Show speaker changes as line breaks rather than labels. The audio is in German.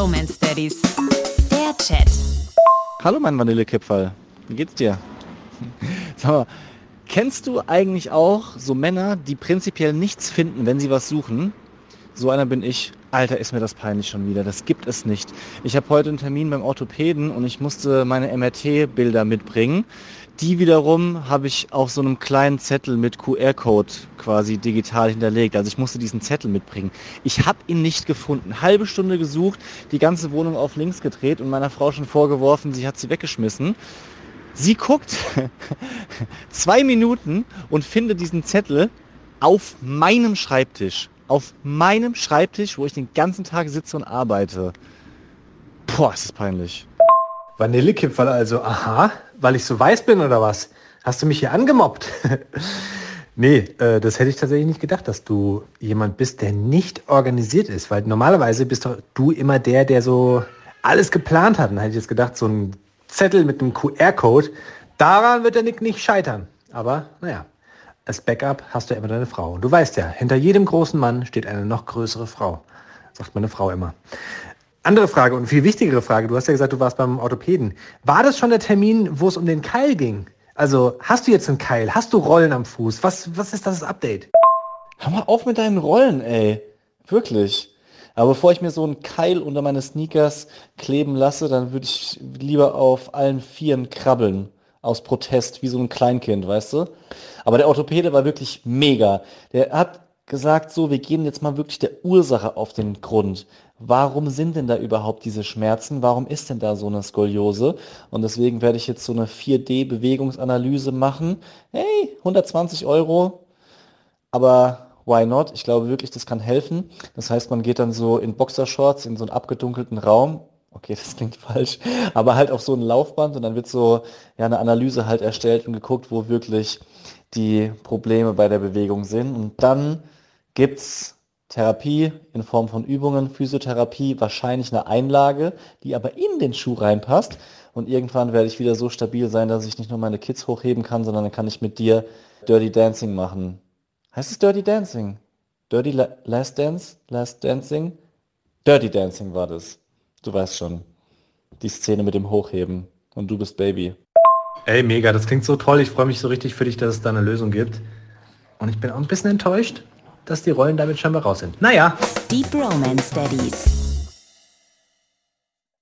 Bromance Daddies. Der Chat.
Hallo mein Vanillekipferl, wie geht's dir? Sag mal, kennst du eigentlich auch so Männer, die prinzipiell nichts finden, wenn sie was suchen? So einer bin ich. Alter, ist mir das peinlich schon wieder. Das gibt es nicht. Ich habe heute einen Termin beim Orthopäden und ich musste meine MRT-Bilder mitbringen. Die wiederum habe ich auf so einem kleinen Zettel mit QR-Code quasi digital hinterlegt. Also ich musste diesen Zettel mitbringen. Ich habe ihn nicht gefunden. Halbe Stunde gesucht, die ganze Wohnung auf links gedreht und meiner Frau schon vorgeworfen, sie hat sie weggeschmissen. Sie guckt zwei Minuten und findet diesen Zettel auf meinem Schreibtisch. Auf meinem Schreibtisch, wo ich den ganzen Tag sitze und arbeite. Boah, ist das peinlich.
Vanillekipferl also, aha, weil ich so weiß bin oder was? Hast du mich hier angemobbt? nee, äh, das hätte ich tatsächlich nicht gedacht, dass du jemand bist, der nicht organisiert ist, weil normalerweise bist doch du immer der, der so alles geplant hat. Und hätte ich jetzt gedacht, so ein Zettel mit einem QR-Code, daran wird der Nick nicht scheitern. Aber naja, als Backup hast du immer deine Frau. Und du weißt ja, hinter jedem großen Mann steht eine noch größere Frau. Sagt meine Frau immer. Andere Frage und viel wichtigere Frage. Du hast ja gesagt, du warst beim Orthopäden. War das schon der Termin, wo es um den Keil ging? Also hast du jetzt einen Keil? Hast du Rollen am Fuß? Was, was ist das Update?
Hör mal auf mit deinen Rollen, ey. Wirklich. Aber bevor ich mir so einen Keil unter meine Sneakers kleben lasse, dann würde ich lieber auf allen Vieren krabbeln. Aus Protest, wie so ein Kleinkind, weißt du? Aber der Orthopäde war wirklich mega. Der hat gesagt, so, wir gehen jetzt mal wirklich der Ursache auf den Grund. Warum sind denn da überhaupt diese Schmerzen? Warum ist denn da so eine Skoliose? Und deswegen werde ich jetzt so eine 4D-Bewegungsanalyse machen. Hey, 120 Euro. Aber why not? Ich glaube wirklich, das kann helfen. Das heißt, man geht dann so in Boxershorts in so einen abgedunkelten Raum. Okay, das klingt falsch, aber halt auf so ein Laufband und dann wird so ja eine Analyse halt erstellt und geguckt, wo wirklich die Probleme bei der Bewegung sind. Und dann gibt es Therapie in Form von Übungen, Physiotherapie, wahrscheinlich eine Einlage, die aber in den Schuh reinpasst. Und irgendwann werde ich wieder so stabil sein, dass ich nicht nur meine Kids hochheben kann, sondern dann kann ich mit dir Dirty Dancing machen. Heißt es Dirty Dancing? Dirty La Last Dance? Last Dancing? Dirty Dancing war das. Du weißt schon. Die Szene mit dem Hochheben. Und du bist Baby.
Ey, mega, das klingt so toll. Ich freue mich so richtig für dich, dass es da eine Lösung gibt. Und ich bin auch ein bisschen enttäuscht, dass die Rollen damit scheinbar raus sind. Naja.
Deep Romance Daddies.